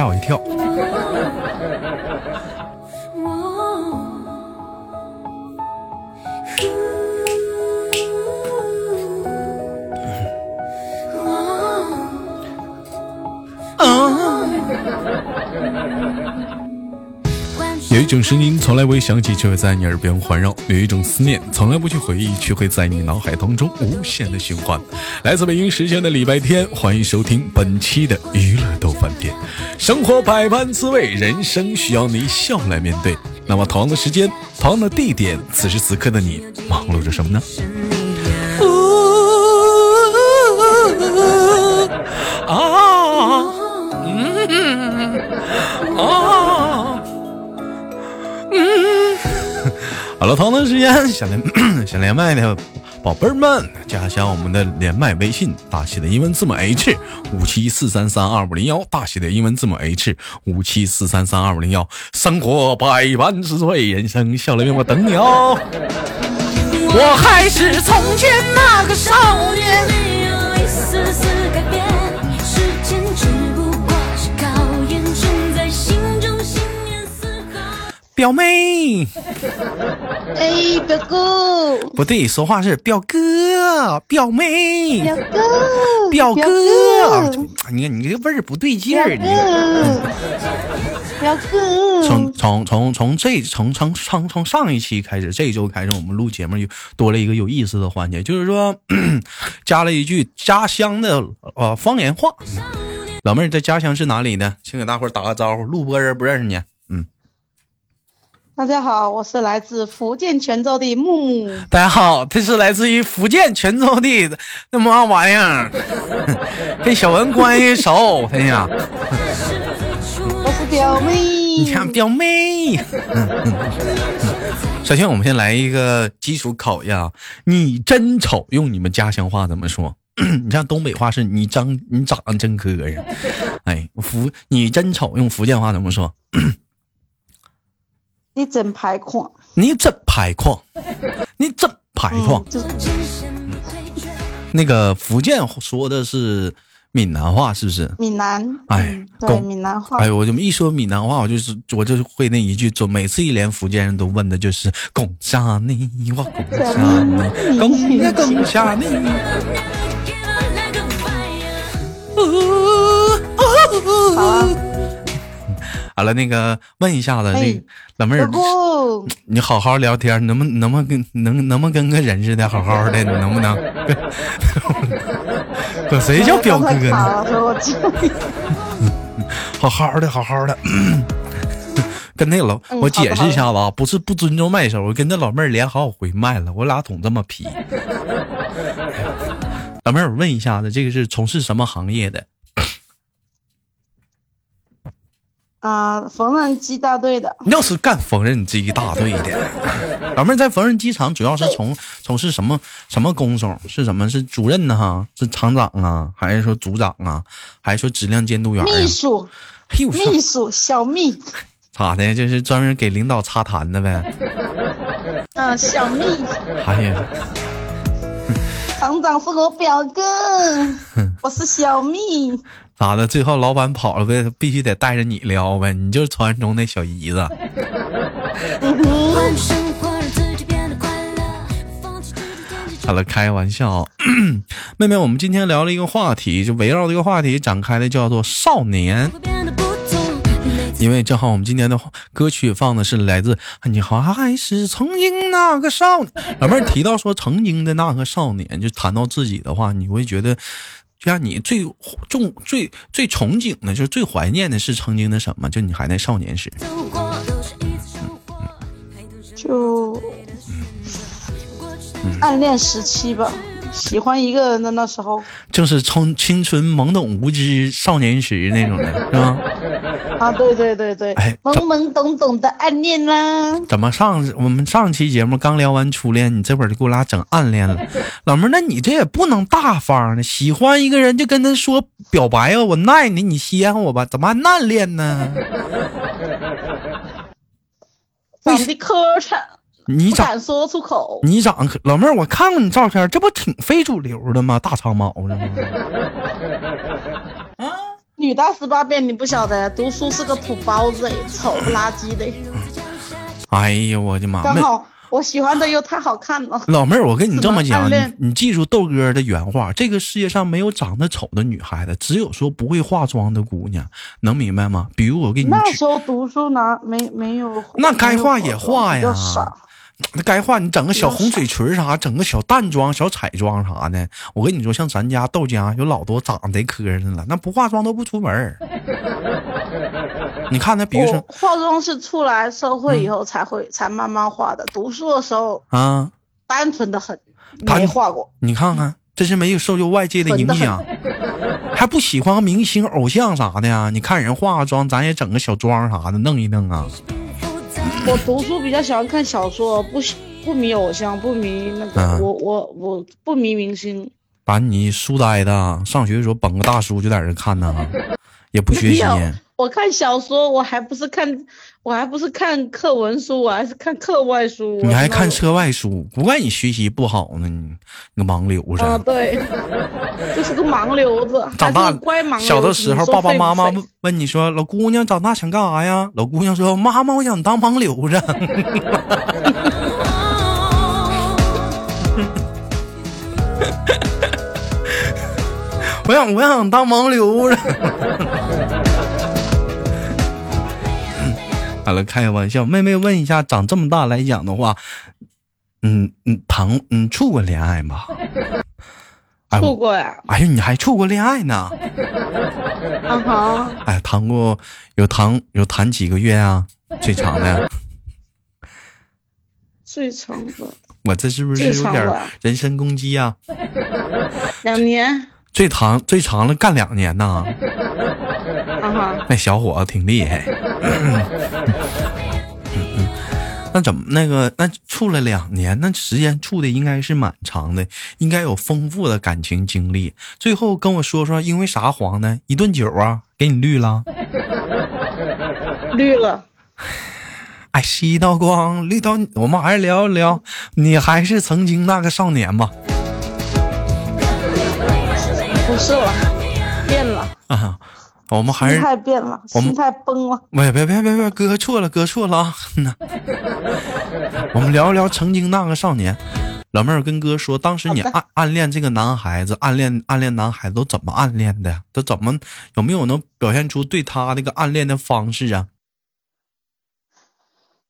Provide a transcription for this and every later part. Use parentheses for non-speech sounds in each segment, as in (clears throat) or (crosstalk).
吓我一跳。有一种声音从来未响起，却会在你耳边环绕；有一种思念从来不去回忆，却会在你脑海当中无限的循环。来自北京时间的礼拜天，欢迎收听本期的娱乐豆饭店。生活百般滋味，人生需要你笑来面对。那么同样的时间，同样的地点，此时此刻的你忙碌着什么呢？长的时间 (laughs) 想连 (clears throat) 想连麦的宝贝们，加一下我们的连麦微信，大写的英文字母 H 五七四三三二五零幺，大写的英文字母 H 五七四三三二五零幺。生活百般滋味，人生笑脸面，我等你哦。我还是从前那个少年。表妹，哎，表哥，不对，说话是表哥，表妹，表哥，表哥，你看你这个味儿不对劲儿，你表哥，从从从从这从从从从上一期开始，这一周开始，我们录节目就多了一个有意思的环节，就是说 (clears throat) 加了一句家乡的呃方言话。老妹儿在家乡是哪里的？请给大伙打个招呼，录播人不认识你。大家好，我是来自福建泉州的木木。大家好，这是来自于福建泉州的那么玩意儿，(laughs) 跟小文关系熟，哎呀。我是表妹。你看表妹。(laughs) 首先，我们先来一个基础考验啊！你真丑，用你们家乡话怎么说？(clears throat) 你像东北话是你长你长得真磕碜。哎，福你真丑，用福建话怎么说？(clears throat) 你真排矿！你真排矿！你真排矿！那个福建说的是闽南话，是不是？闽南。哎，对，闽南话。哎，我这么一说闽南话，我就是我就会那一句，就每次一连福建人都问的就是“拱下你，我拱下你，拱呀拱下你”。好。好了，那个问一下子，那老妹儿，你好好聊天，能不能不能跟能能不能跟个人似的，好好的，你能不能？(laughs) 搁谁叫表哥呢？好好的，好好的，跟那老我解释一下子啊，不是不尊重麦手，我跟那老妹儿连好几回麦了，我俩总这么皮。(laughs) 老妹儿，我问一下子，这个是从事什么行业的？啊，缝纫机大队的。要是干缝纫机大队的，老妹儿在缝纫机厂主要是从从事什么什么工种？是什么？是主任呢？哈，是厂长啊，还是说组长啊，还是说质量监督员？秘书，秘书，小秘。咋的？就是专门给领导擦痰的呗。嗯，小秘。哎呀，厂长是我表哥，我是小秘。(laughs) 咋的？最后老板跑了呗，必须得带着你撩呗，你就是传说中那小姨子。好了，开玩笑，妹妹，我们今天聊了一个话题，就围绕这个话题展开的，叫做少年。因为正好我们今天的歌曲放的是来自你好还是曾经那个少年。老妹儿提到说曾经的那个少年，就谈到自己的话，你会觉得。就像你最重、最最憧憬的，就是最怀念的是曾经的什么？就你还在少年时，就暗恋时期吧。喜欢一个人的那时候，就是从青春懵懂无知少年时那种的，是吗？啊，对对对对，哎，懵懵懂懂的暗恋啦。怎么上我们上期节目刚聊完初恋，你这会儿就给我俩整暗恋了？(laughs) 老妹儿，那你这也不能大方呢。喜欢一个人就跟他说表白啊，我爱你，你稀罕我吧？怎么还暗恋呢？长得磕碜。你长说出口，你长老妹儿，我看过你照片，这不挺非主流的吗？大长毛的吗？(laughs) 啊，女大十八变，你不晓得，读书是个土包子，丑不拉几的。(laughs) 哎呀，我的妈！刚好我喜欢的又太好看了。老妹儿，我跟你这么讲，你你记住豆哥的原话：这个世界上没有长得丑的女孩子，只有说不会化妆的姑娘，能明白吗？比如我给你那时候读书呢，没没有。那该化也没有画呀那该画你整个小红嘴唇啥，整个小淡妆、小彩妆啥的。我跟你说，像咱家豆家有老多长得磕碜了，那不化妆都不出门你看那，比如说化妆是出来社会以后才会、才慢慢化的，读书的时候啊，单纯的很，单没化过。你看看，这是没有受就外界的影响，还不喜欢明星、偶像啥的呀？你看人化个妆，咱也整个小妆啥的，弄一弄啊。我读书比较喜欢看小说，不喜不迷偶像，不迷那个，啊我我我不迷明星。把你书呆的，上学的时候捧个大书就在这看呢，也不学习。我看小说，我还不是看，我还不是看课文书，我还是看课外书。你还看车？课外书，不怪你学习不好呢，你你个盲流子。啊，对，就是个盲流子，长大乖盲流子。小的时候，爸爸妈妈问问你说：“老姑娘长大想干啥呀？”老姑娘说：“妈妈，我想当盲流子。(laughs) 我想，我想当盲流子。好了，开个玩笑。妹妹问一下，长这么大来讲的话，嗯嗯，谈嗯处过恋爱吗？哎处过呀，哎呀，你还处过恋爱呢？啊哈，哎，谈过有谈有谈几个月啊？最长的，最长的我这是不是有点人身攻击呀、两年，最长最长了干两年呢，啊，那小伙子挺厉害。(coughs) 嗯嗯那怎么那个那处了两年，那时间处的应该是蛮长的，应该有丰富的感情经历。最后跟我说说，因为啥黄呢？一顿酒啊，给你绿了。绿了。哎，是一道光，绿到我们还是聊一聊，你还是曾经那个少年吧？不是了，变了，啊，我们还是心态变了，心态崩了。别别别别别，哥错了，哥错了啊！(laughs) 我们聊一聊曾经那个少年。老妹儿跟哥说，当时你暗暗恋这个男孩子，暗恋暗恋男孩子都怎么暗恋的呀？都怎么有没有能表现出对他那个暗恋的方式啊？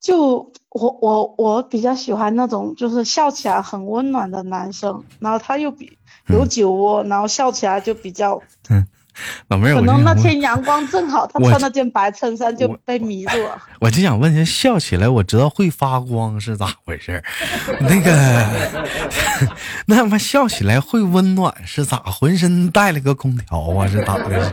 就我我我比较喜欢那种就是笑起来很温暖的男生，然后他又比有酒窝，然后笑起来就比较，(laughs) 老妹儿，可能那天阳光正好，(laughs) 他穿那件白衬衫就被迷住了。(laughs) 我就想问一下，笑起来我知道会发光是咋回事？那个，那他妈笑起来会温暖是咋？浑身带了个空调啊？是咋的？是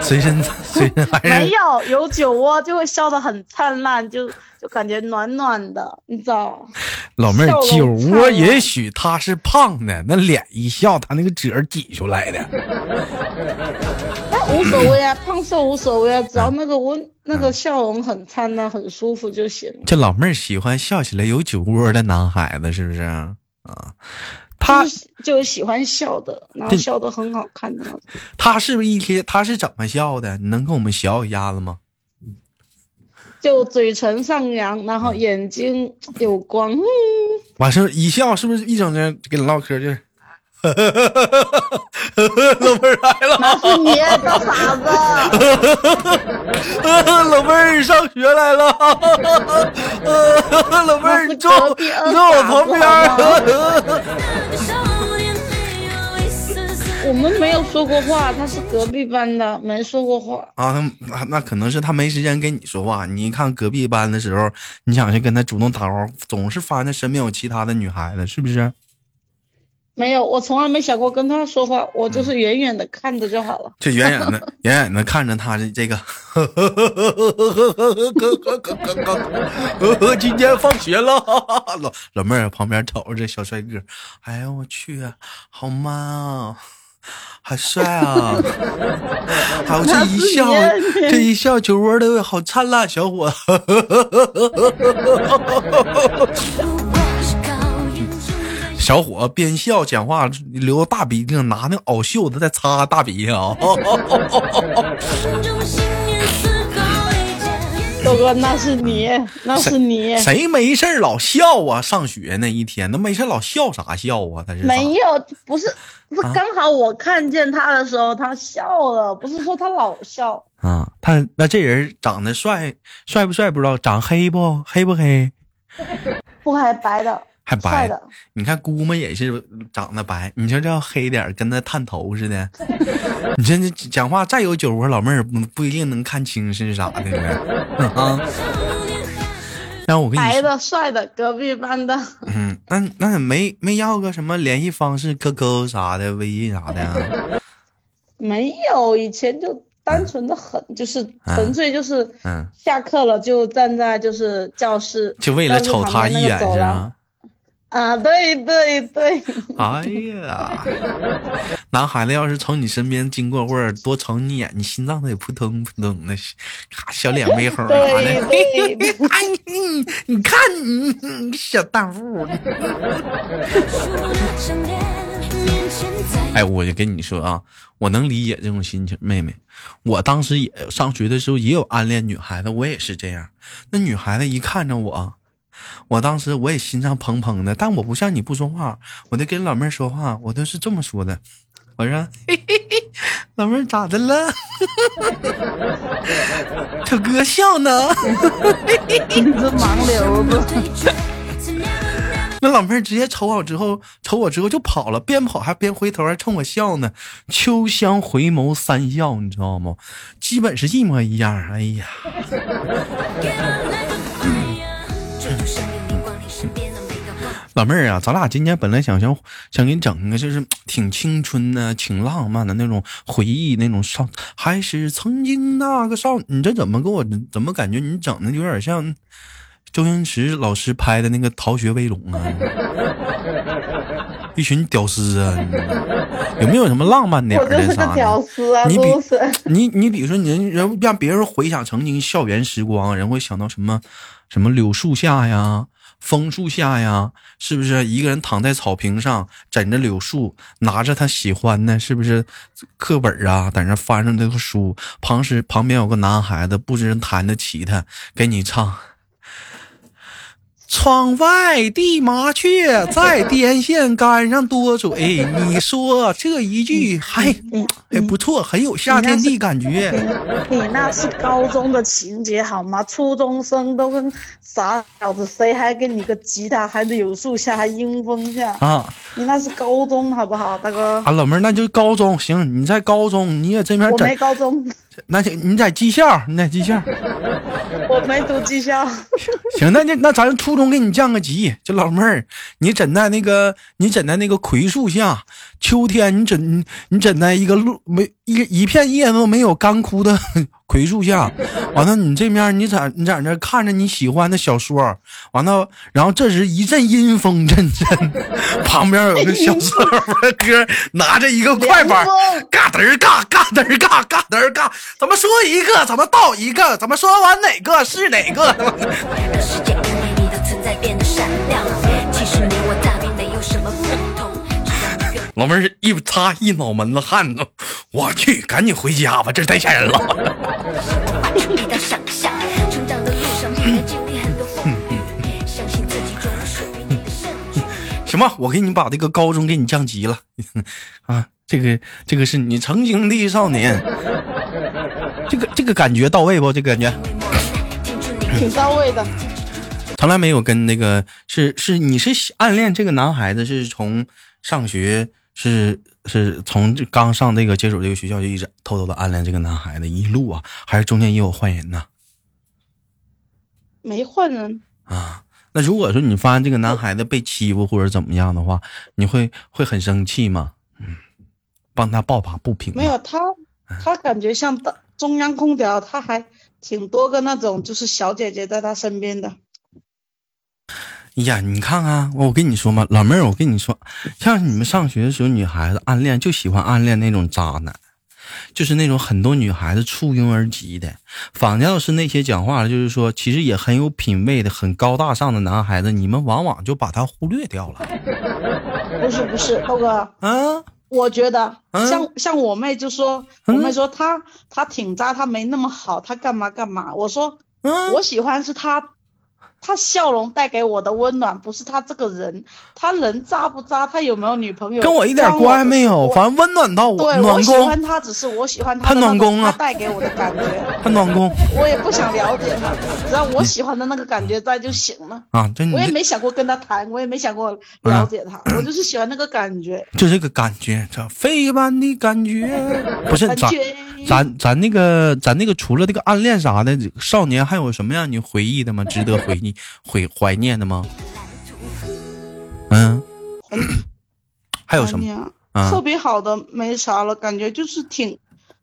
随身随身还是？没有有酒窝就会笑得很灿烂，就就感觉暖暖的，你知道？老妹儿酒窝，也许他是胖的，那脸一笑，他那个褶儿挤出来的。那无所谓啊，胖瘦无所谓啊，只要那个温那个笑容很灿烂、很舒服就行。这老妹儿喜欢笑起来有酒窝的男孩子，是不是啊？他就喜欢笑的，然后笑的很好看的。他是不是一天他是怎么笑的？你能跟我们学一下子吗？就嘴唇上扬，然后眼睛有光，嗯，完事儿一笑，是不是一整天跟你唠嗑就是？(laughs) 老妹儿来了，那是你大傻子。(laughs) 老妹儿上学来了，(laughs) 老妹儿你坐坐我旁边。我们没有说过话，他是隔壁班的，没说过话。啊，那那那可能是他没时间跟你说话。你一看隔壁班的时候，你想去跟他主动打招呼，总是发现他身边有其他的女孩子，是不是？没有，我从来没想过跟他说话，我就是远远的看着就好了。就远远的、(laughs) 远远的看着他的这个，(laughs) 今天放学了，老 (laughs) 老妹儿旁边瞅着这小帅哥，哎呀我去，好 man 啊，好帅啊！还有这一笑这一笑酒窝的好灿烂，小伙子。小伙边笑讲话，流大鼻涕，拿那袄袖子在擦大鼻涕啊。(laughs) 豆哥，那是你，那是你，谁没事老笑啊？上学那一天，那没事老笑啥笑啊？他是没有，不是，不是，刚好我看见他的时候，他笑了，不是说他老笑啊。他那这人长得帅，帅不帅不知道，长黑不黑不黑？(laughs) 不黑，白的。还白的，你看姑妈也是长得白，你说这要黑点跟那探头似的。(laughs) 你这这讲话再有酒窝，老妹儿不不一定能看清是啥的啊。那我跟你白的帅的隔壁班的。嗯，那那没没要个什么联系方式，QQ 啥的，微信啥的。(laughs) 没有，以前就单纯的很，就是纯粹就是嗯，下课了就站在就是教室，就为了瞅他一眼是吧？啊，对对对！哎呀，男孩子要是从你身边经过，或者多瞅你一眼，你心脏得扑通扑通的，咔，小脸没红啥的。哎，你你看你小荡妇。哎，我就跟你说啊，我能理解这种心情，妹妹。我当时也上学的时候也有暗恋女孩子，我也是这样。那女孩子一看着我。我当时我也心脏砰砰的，但我不像你不说话，我得跟老妹儿说话，我都是这么说的。我说：“嘿嘿嘿，老妹儿咋的了？(laughs) 小哥笑呢。”你这盲流子。那老妹儿直接瞅我之后，瞅我之后就跑了，边跑还边回头还冲我笑呢。秋香回眸三笑，你知道吗？基本是一模一样。哎呀。老妹儿啊，咱俩今天本来想想想给你整个就是挺青春的、挺浪漫的那种回忆，那种少还是曾经那个少。你这怎么给我怎么感觉你整的有点像周星驰老师拍的那个《逃学威龙》啊？一群屌丝啊！有没有什么浪漫点的啥？屌丝啊！你比你你比如说，人人让别人回想曾经校园时光，人会想到什么？什么柳树下呀？枫树下呀，是不是？一个人躺在草坪上，枕着柳树，拿着他喜欢的，是不是？课本啊，在那翻着那个书，旁时旁边有个男孩子，不知弹的吉他，给你唱。窗外的麻雀在电线杆上多嘴，(laughs) 你说这一句还还不错，很有夏天的感觉。你那是高中的情节好吗？初中生都跟傻小子，谁还给你个吉他，还柳树下，还阴风下啊？你那是高中好不好，大哥？啊，老妹儿，那就高中行。你在高中，你也这边我没高中。那你在技校，你在技校。(laughs) 我没读技校。行，那那那咱初中给你降个级，就老妹儿，你枕在那个你枕在那个槐树下，秋天你枕你枕在一个路没一一片叶子没有干枯的。葵树下，完了，你这面你在你在那看着你喜欢的小说，完了，然后这时一阵阴风阵阵，旁边有个小四的哥拿着一个快板，嘎噔嘎嘎噔嘎嘎噔嘎，怎么说一个怎么到一个，怎么说完哪个是哪个。(laughs) 老妹儿一擦一脑门子汗呢，我去，赶紧回家吧，这太吓人了。行吧，我给你把这个高中给你降级了 (laughs) 啊，这个这个是你曾经的少年，这个这个感觉到位不？这个感觉挺到位的。从来没有跟那个是是你是暗恋这个男孩子是从上学。是是从刚上这个接手这个学校就一直偷偷的暗恋这个男孩子一路啊，还是中间也有换人呢？没换人啊。那如果说你发现这个男孩子被欺负或者怎么样的话，你会会很生气吗？嗯，帮他抱把不平。没有他，他感觉像中央空调，他还挺多个那种就是小姐姐在他身边的。哎呀，你看看，我跟你说嘛，老妹儿，我跟你说，像你们上学的时候，女孩子暗恋就喜欢暗恋那种渣男，就是那种很多女孩子簇拥而集的。反倒是那些讲话的，就是说其实也很有品位的、很高大上的男孩子，你们往往就把他忽略掉了。不是不是，涛哥，嗯，我觉得像像我妹就说，我妹说她她挺渣，她没那么好，她干嘛干嘛。我说，嗯，我喜欢是他。他笑容带给我的温暖，不是他这个人，他人渣不渣，他有没有女朋友，跟我一点关系没有，反正温暖到我。对，我喜欢他，只是我喜欢他。他暖宫啊，他带给我的感觉。他暖宫。我也不想了解他，只要我喜欢的那个感觉在就行了。啊，真我也没想过跟他谈，我也没想过了解他，我就是喜欢那个感觉。就这个感觉，这飞般的感觉，不是咱咱咱那个咱那个除了这个暗恋啥的，少年还有什么让你回忆的吗？值得回忆？怀怀念的吗？嗯，还有什么？特别好的没啥了，感觉就是挺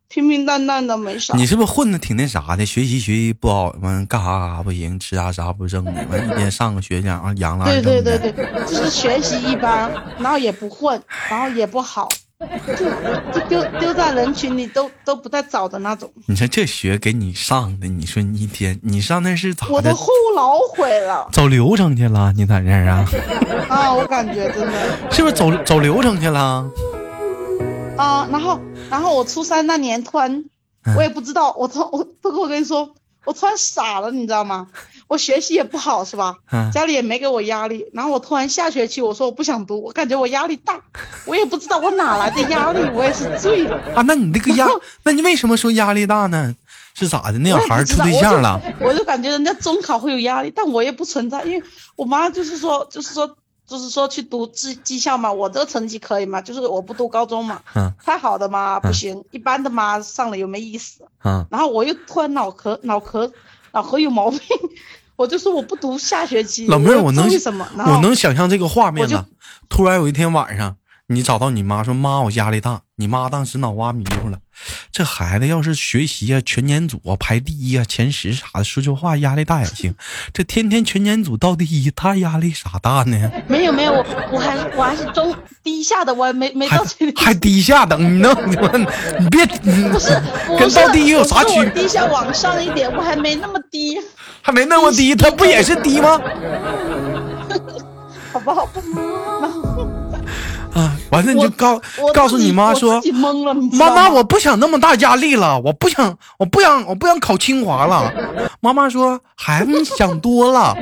平平淡淡的，没啥。你是不是混的挺那啥的？学习学习不好，完干啥干啥不行，吃啥啥不正的，完一天上个学讲啊养了。对对对对，就是学习一般，然后也不混，然后也不好。(laughs) 就就丢丢在人群里都都不带找的那种。你说这学给你上的，你说你一天你上那是咋的？我的后脑毁了。走流程去了？你在这儿啊？(laughs) 啊，我感觉真的。是不是走走流程去了？啊，然后然后我初三那年突然，我也不知道，我突我不过我跟你说，我突然傻了，你知道吗？我学习也不好，是吧？家里也没给我压力。然后我突然下学期，我说我不想读，我感觉我压力大，我也不知道我哪来的压力，我也是醉了啊！那你这个压，那你为什么说压力大呢？是咋的？那小孩处对象了？(laughs) 我就感觉人家中考会有压力，但我也不存在，因为我妈就是说，就是说，就是说去读技技校嘛，我这个成绩可以嘛，就是我不读高中嘛，嗯，太好的嘛不行，一般的嘛上了又没意思，嗯，然后我又突然脑壳脑壳脑壳有毛病。我就说我不读下学期，老妹儿，我能为什么？我能想象这个画面了。突然有一天晚上，你找到你妈说：“妈，我压力大。”你妈当时脑瓜迷糊了。这孩子要是学习啊，全年组啊排第一啊，前十啥的，说句话压力大也行。这天天全年组到第一，他压力啥大呢？没有没有，我我还我还是中低下的，我还没没到还低下等你呢？你别不是跟到第一有啥区别？低下往上一点，我还没那么低。还没那么低，他不也是低吗？(laughs) 好不好？(laughs) 啊，完了你就告告诉你妈说，妈妈，我不想那么大压力了，我不想，我不想，我不想考清华了。妈妈说，孩子你想多了，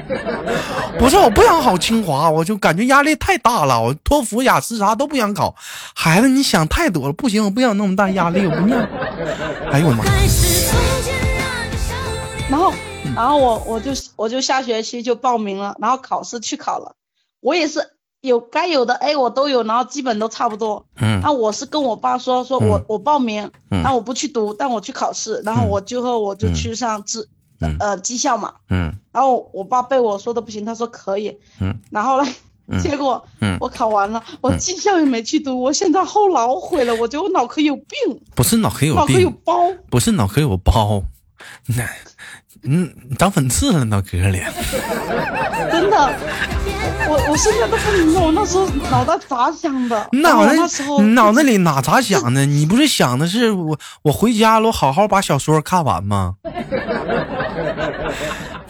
(laughs) 不是我不想考清华，我就感觉压力太大了，我托福、雅思啥都不想考。孩子你想太多了，不行，我不想那么大压力，我不念。哎呦我妈！然后。然后我我就我就下学期就报名了，然后考试去考了，我也是有该有的 A 我都有，然后基本都差不多。嗯。那我是跟我爸说，说我我报名，那我不去读，但我去考试，然后我最后我就去上职呃技校嘛。嗯。然后我爸被我说的不行，他说可以。嗯。然后呢，结果我考完了，我技校也没去读，我现在后脑毁了，我觉得我脑壳有病。不是脑壳有病。脑壳有包。不是脑壳有包，那。嗯，长粉刺了，脑壳里。(laughs) 真的，我我现在都不明白，我那时候脑袋咋想的？脑袋那时候脑袋里哪咋想的？你不是想的是我我回家了，我好好把小说看完吗？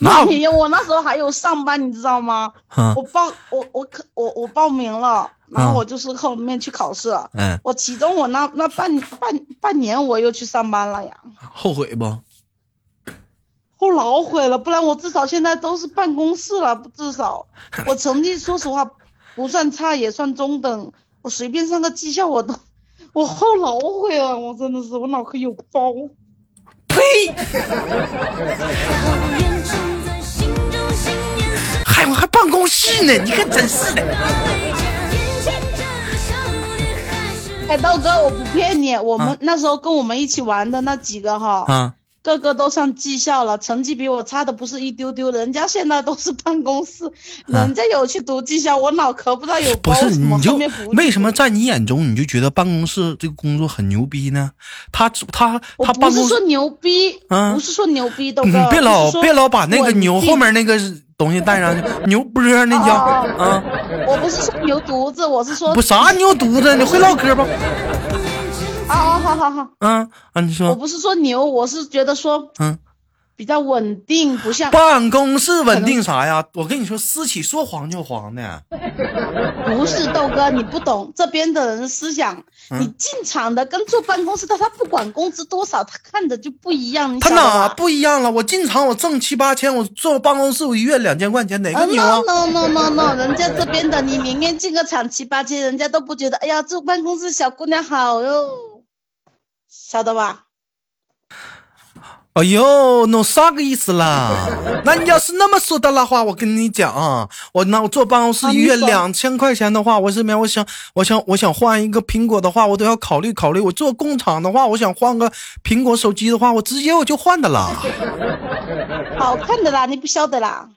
那你我那时候还有上班，你知道吗？我报我我可我我报名了，然后我就是后面去考试。嗯。我其中我那那半半半年我又去上班了呀。后悔不？后脑毁了，不然我至少现在都是办公室了。至少 (laughs) 我成绩说实话不算差，也算中等。我随便上个技校我都，我后脑毁了，我真的是我脑壳有包。呸！还还办公室呢？你可真是的。哎，道哥，我不骗你，我们那时候跟我们一起玩的那几个哈。个个都上技校了，成绩比我差的不是一丢丢，人家现在都是办公室，人家有去读技校，我脑壳不知道有不是你就为什么在你眼中你就觉得办公室这个工作很牛逼呢？他他他不是说牛逼，不是说牛逼，你别老别老把那个牛后面那个东西带上去，牛波那叫啊，我不是说牛犊子，我是说不啥牛犊子，你会唠嗑不？啊，好好好，嗯啊，你说，我不是说牛，我是觉得说，嗯，比较稳定，不像办公室稳定啥呀？我跟你说，私企说黄就黄的。不是豆哥，你不懂这边的人思想。你进厂的跟坐办公室的，他不管工资多少，他看着就不一样。他哪不一样了？我进厂我挣七八千，我坐办公室我一月两千块钱，哪个牛啊？no no no no，人家这边的你明年进个厂七八千，人家都不觉得。哎呀，坐办公室小姑娘好哟，晓得吧？哎呦，那啥个意思啦？(laughs) 那你要是那么说的那话，我跟你讲啊，我那我坐办公室一月两千块钱的话，我这边我想，我想，我想换一个苹果的话，我都要考虑考虑。我做工厂的话，我想换个苹果手机的话，我直接我就换的啦。(laughs) 好看的啦，你不晓得啦？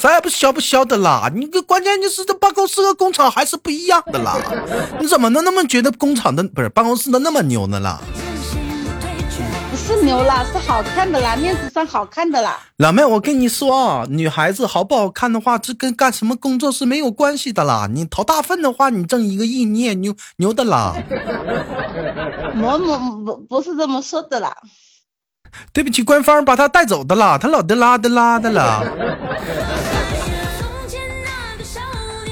啥也不晓不晓得啦？你个关键就是这办公室和工厂还是不一样的啦。你怎么能那么觉得工厂的不是办公室的那么牛呢啦？是牛啦，是好看的啦，面子上好看的啦。老妹，我跟你说啊，女孩子好不好看的话，这跟干什么工作是没有关系的啦。你掏大粪的话，你挣一个亿，你也牛牛的啦。我我不不是这么说的啦。对不起，官方把他带走的啦，他老的拉的拉的啦。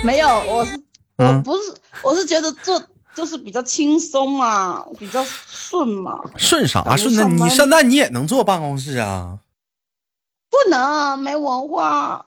没有，我是我不是，我是觉得做。就是比较轻松嘛，比较顺嘛。顺啥顺呢？你现在你也能坐办公室啊？不能，没文化。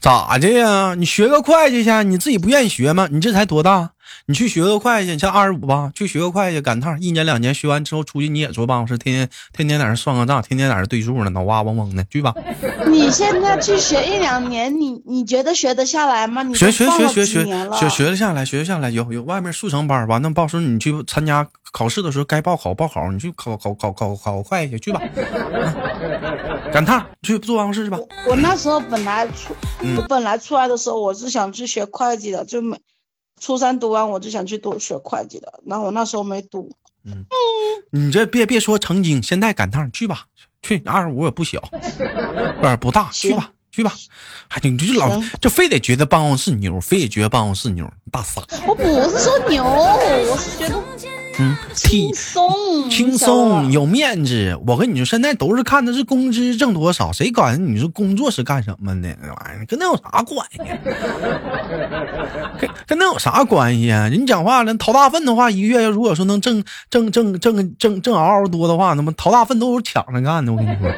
咋的呀？你学个会计去，你自己不愿意学吗？你这才多大？你去学个会计，你像二十五吧，去学个会计，赶趟，一年两年学完之后出去你也坐办公室，天天天天在那算个账，天天在那对数呢，脑瓜嗡嗡的，去吧。(laughs) 你现在去学一两年，你你觉得学得下来吗？你学学学学学学学得下来，学得下来。有有外面速成班吧？那到时候你去参加考试的时候，该报考报考，你去考考考考考会计去吧。(laughs) 赶趟去坐办公室去吧。我那时候本来出，我本来出来的时候我是想去学会计的，就没。初三读完，我就想去读学会计的，然后我那时候没读。嗯，你这别别说曾经，现在赶趟去吧，去二十五也不小，不是不大，去吧去吧。还你这老就非得觉得办公室牛，非得觉得办公室牛，大傻。我不是说牛，我是觉得。嗯，轻松轻松有面子。我跟你说，现在都是看的是工资挣多少，谁管你说工作是干什么的？那玩意儿跟那有啥关系？(laughs) 跟跟那有啥关系啊？人讲话了，掏大粪的话，一个月如果说能挣挣挣挣挣挣嗷嗷多的话，那么掏大粪都是抢着干的。我跟你说，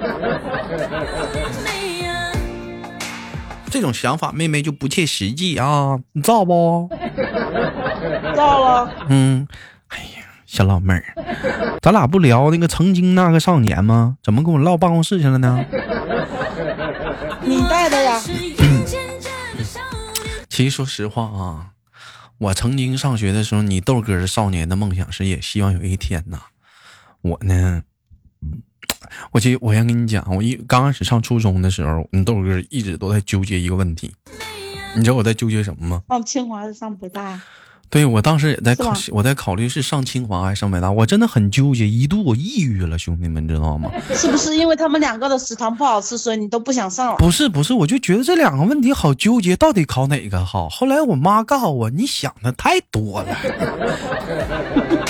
这种想法，妹妹就不切实际啊！你造不？造了。嗯。小老妹儿，咱俩不聊那个曾经那个少年吗？怎么跟我唠办公室去了呢？你带的呀。其实说实话啊，我曾经上学的时候，你豆哥的少年的梦想是也希望有一天呐，我呢，我记我先跟你讲，我一刚开始上初中的时候，你豆哥一直都在纠结一个问题，你知道我在纠结什么吗？上清华还是上北大？对，我当时也在考，我在考虑是上清华还是上北大，我真的很纠结，一度我抑郁了，兄弟们知道吗？(laughs) 是不是因为他们两个的食堂不好吃，所以你都不想上了？不是不是，我就觉得这两个问题好纠结，到底考哪个好？后来我妈告诉我，你想的太多了。(laughs)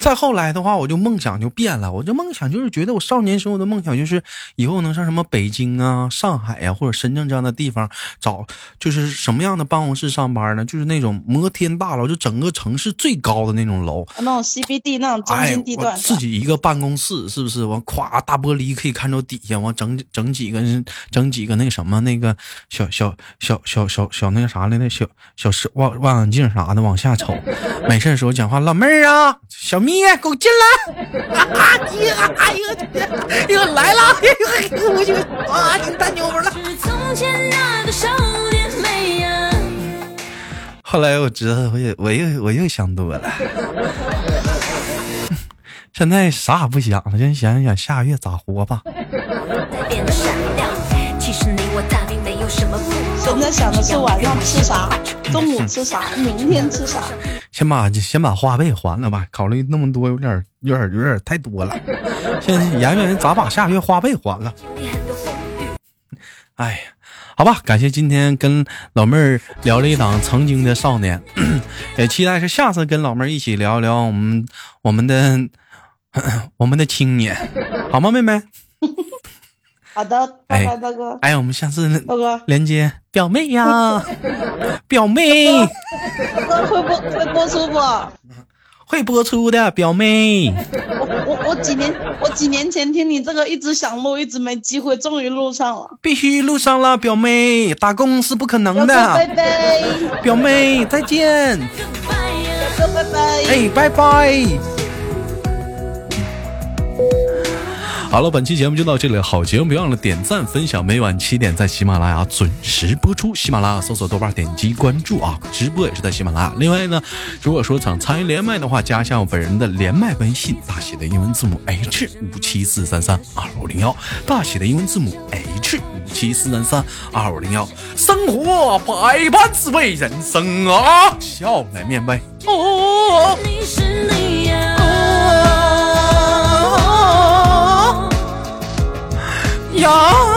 (laughs) 再后来的话，我就梦想就变了。我这梦想就是觉得我少年时候的梦想就是以后能上什么北京啊、上海呀或者深圳这样的地方找，就是什么样的办公室上班呢？就是那种摩天大楼，就整个城市最高的那种楼，那种 CBD 那种中心地段。自己一个办公室是不是？完，咵，大玻璃可以看到底下，完整整几个，整几个那个什么那个小小小小小小那个啥来那小小望望远镜啥的往下瞅。没事的时候讲话，老妹儿啊，小蜜。你给我进来！哎呦，哎呦来了！哎呦，我去，啊，你太牛了！后来我知道，我也，我又，我又想多了。现在啥也不想了，先想想下个月咋活吧。有什么现在想的是晚上吃啥，中午吃啥，明天吃啥。先把先把花呗还了吧，考虑那么多有点有点有点太多了。先研究人咋把下个月花呗还了。哎呀，好吧，感谢今天跟老妹儿聊了一档曾经的少年，(clears throat) 也期待是下次跟老妹儿一起聊一聊我们我们的 (clears throat) 我们的青年，好吗，妹妹？好的，拜拜，大哥。哎，我们下次大哥连接表妹呀，(laughs) 表妹，会播会播出不？会播出的表妹。我我我几年我几年前听你这个一直想录，一直没机会，终于录上了。必须录上了，表妹，打工是不可能的。拜拜，表妹再见。拜拜。哎，拜拜。好了，本期节目就到这里。好节目，别忘了点赞分享。每晚七点在喜马拉雅准时播出。喜马拉雅搜索豆瓣，点击关注啊！直播也是在喜马拉雅。另外呢，如果说想参与连麦的话，加一下我本人的连麦微信，大写的英文字母 H 五七四三三二五零幺，大写的英文字母 H 五七四三三二五零幺。生活百般滋味，人生啊，笑来面对。哦。你是你呀。有。